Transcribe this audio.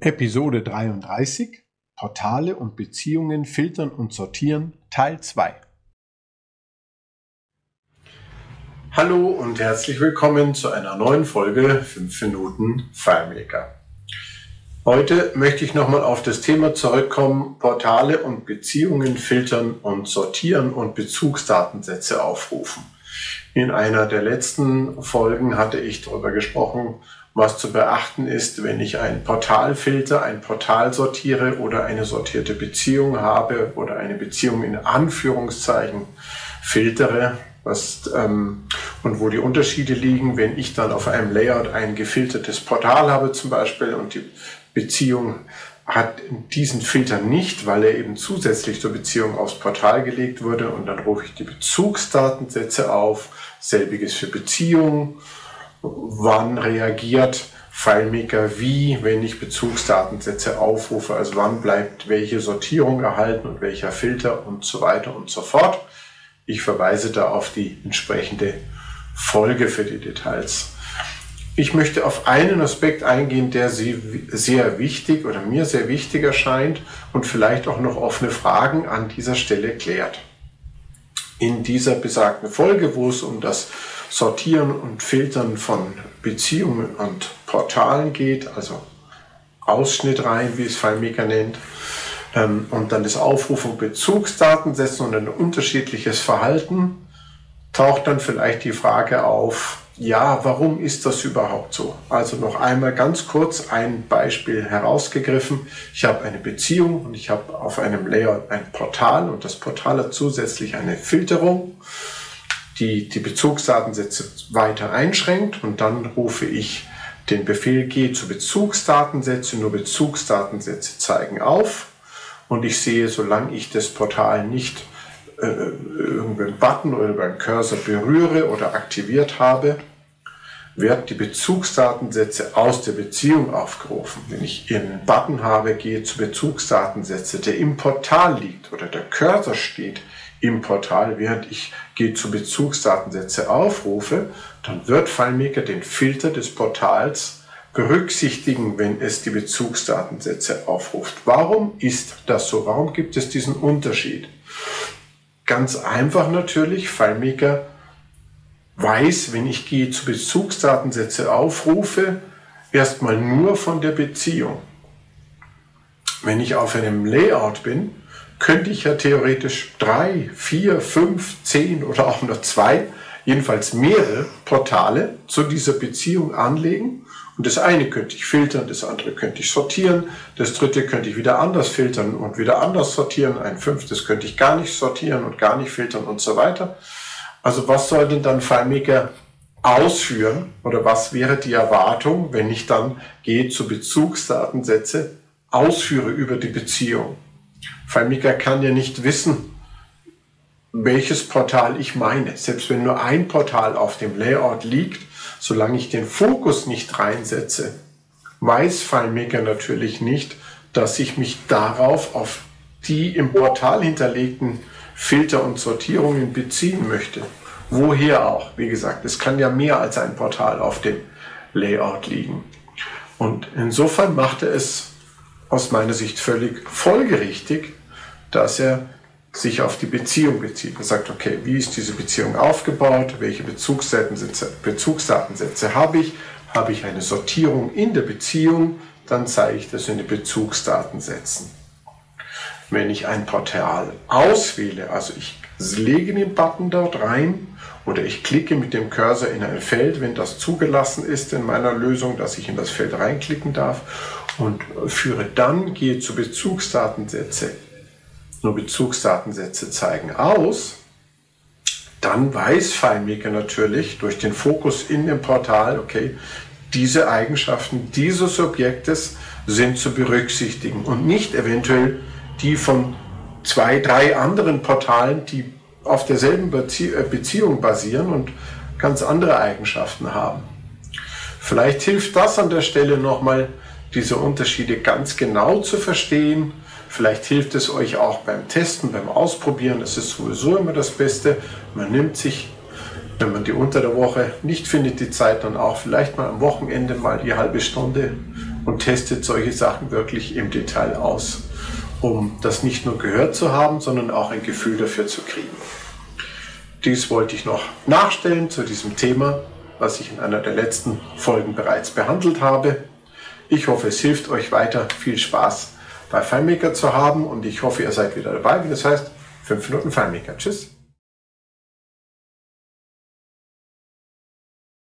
Episode 33 Portale und Beziehungen filtern und sortieren Teil 2 Hallo und herzlich willkommen zu einer neuen Folge 5 Minuten FileMaker. Heute möchte ich nochmal auf das Thema zurückkommen, Portale und Beziehungen filtern und sortieren und Bezugsdatensätze aufrufen. In einer der letzten Folgen hatte ich darüber gesprochen, was zu beachten ist, wenn ich ein Portal filter, ein Portal sortiere oder eine sortierte Beziehung habe oder eine Beziehung in Anführungszeichen filtere, was, ähm, und wo die Unterschiede liegen, wenn ich dann auf einem Layout ein gefiltertes Portal habe zum Beispiel und die Beziehung hat diesen Filter nicht, weil er eben zusätzlich zur Beziehung aufs Portal gelegt wurde und dann rufe ich die Bezugsdatensätze auf, selbiges für Beziehungen, wann reagiert FileMaker wie, wenn ich Bezugsdatensätze aufrufe, also wann bleibt welche Sortierung erhalten und welcher Filter und so weiter und so fort. Ich verweise da auf die entsprechende Folge für die Details. Ich möchte auf einen Aspekt eingehen, der Sie sehr wichtig oder mir sehr wichtig erscheint und vielleicht auch noch offene Fragen an dieser Stelle klärt. In dieser besagten Folge, wo es um das Sortieren und Filtern von Beziehungen und Portalen geht, also Ausschnitt rein, wie es FileMaker nennt, ähm, und dann das Aufrufen Bezugsdatensätzen und ein unterschiedliches Verhalten, taucht dann vielleicht die Frage auf, ja, warum ist das überhaupt so? Also noch einmal ganz kurz ein Beispiel herausgegriffen. Ich habe eine Beziehung und ich habe auf einem Layout ein Portal und das Portal hat zusätzlich eine Filterung, die die Bezugsdatensätze weiter einschränkt und dann rufe ich den Befehl G zu Bezugsdatensätze, nur Bezugsdatensätze zeigen auf und ich sehe, solange ich das Portal nicht irgendeinen Button oder beim Cursor berühre oder aktiviert habe, wird die Bezugsdatensätze aus der Beziehung aufgerufen. Wenn ich einen Button habe, gehe zu Bezugsdatensätze, der im Portal liegt oder der Cursor steht im Portal, während ich gehe zu Bezugsdatensätze aufrufe, dann wird FileMaker den Filter des Portals berücksichtigen, wenn es die Bezugsdatensätze aufruft. Warum ist das so? Warum gibt es diesen Unterschied? Ganz einfach natürlich, FileMaker weiß, wenn ich gehe zu Bezugsdatensätze aufrufe, erstmal nur von der Beziehung. Wenn ich auf einem Layout bin, könnte ich ja theoretisch drei, vier, fünf, zehn oder auch nur zwei, jedenfalls mehrere Portale zu dieser Beziehung anlegen. Und das eine könnte ich filtern, das andere könnte ich sortieren, das dritte könnte ich wieder anders filtern und wieder anders sortieren, ein fünftes könnte ich gar nicht sortieren und gar nicht filtern und so weiter. Also was soll denn dann FileMaker ausführen oder was wäre die Erwartung, wenn ich dann gehe zu Bezugsdatensätze, ausführe über die Beziehung? FileMaker kann ja nicht wissen, welches Portal ich meine. Selbst wenn nur ein Portal auf dem Layout liegt, solange ich den Fokus nicht reinsetze, weiß FileMaker natürlich nicht, dass ich mich darauf auf die im Portal hinterlegten Filter und Sortierungen beziehen möchte. Woher auch? Wie gesagt, es kann ja mehr als ein Portal auf dem Layout liegen. Und insofern macht er es aus meiner Sicht völlig folgerichtig, dass er sich auf die Beziehung bezieht. Er sagt, okay, wie ist diese Beziehung aufgebaut? Welche Bezugsdatensätze, Bezugsdatensätze habe ich? Habe ich eine Sortierung in der Beziehung? Dann zeige ich das in den Bezugsdatensätzen. Wenn ich ein Portal auswähle, also ich lege den Button dort rein oder ich klicke mit dem Cursor in ein Feld, wenn das zugelassen ist in meiner Lösung, dass ich in das Feld reinklicken darf und führe dann, gehe zu Bezugsdatensätze nur Bezugsdatensätze zeigen aus, dann weiß FileMaker natürlich durch den Fokus in dem Portal, okay, diese Eigenschaften dieses Objektes sind zu berücksichtigen und nicht eventuell die von zwei, drei anderen Portalen, die auf derselben äh, Beziehung basieren und ganz andere Eigenschaften haben. Vielleicht hilft das an der Stelle nochmal, diese Unterschiede ganz genau zu verstehen Vielleicht hilft es euch auch beim Testen, beim Ausprobieren. Das ist sowieso immer das Beste. Man nimmt sich, wenn man die unter der Woche nicht findet, die Zeit dann auch vielleicht mal am Wochenende mal die halbe Stunde und testet solche Sachen wirklich im Detail aus, um das nicht nur gehört zu haben, sondern auch ein Gefühl dafür zu kriegen. Dies wollte ich noch nachstellen zu diesem Thema, was ich in einer der letzten Folgen bereits behandelt habe. Ich hoffe, es hilft euch weiter. Viel Spaß bei FileMaker zu haben und ich hoffe, ihr seid wieder dabei, wie das heißt, 5 Minuten FileMaker. Tschüss.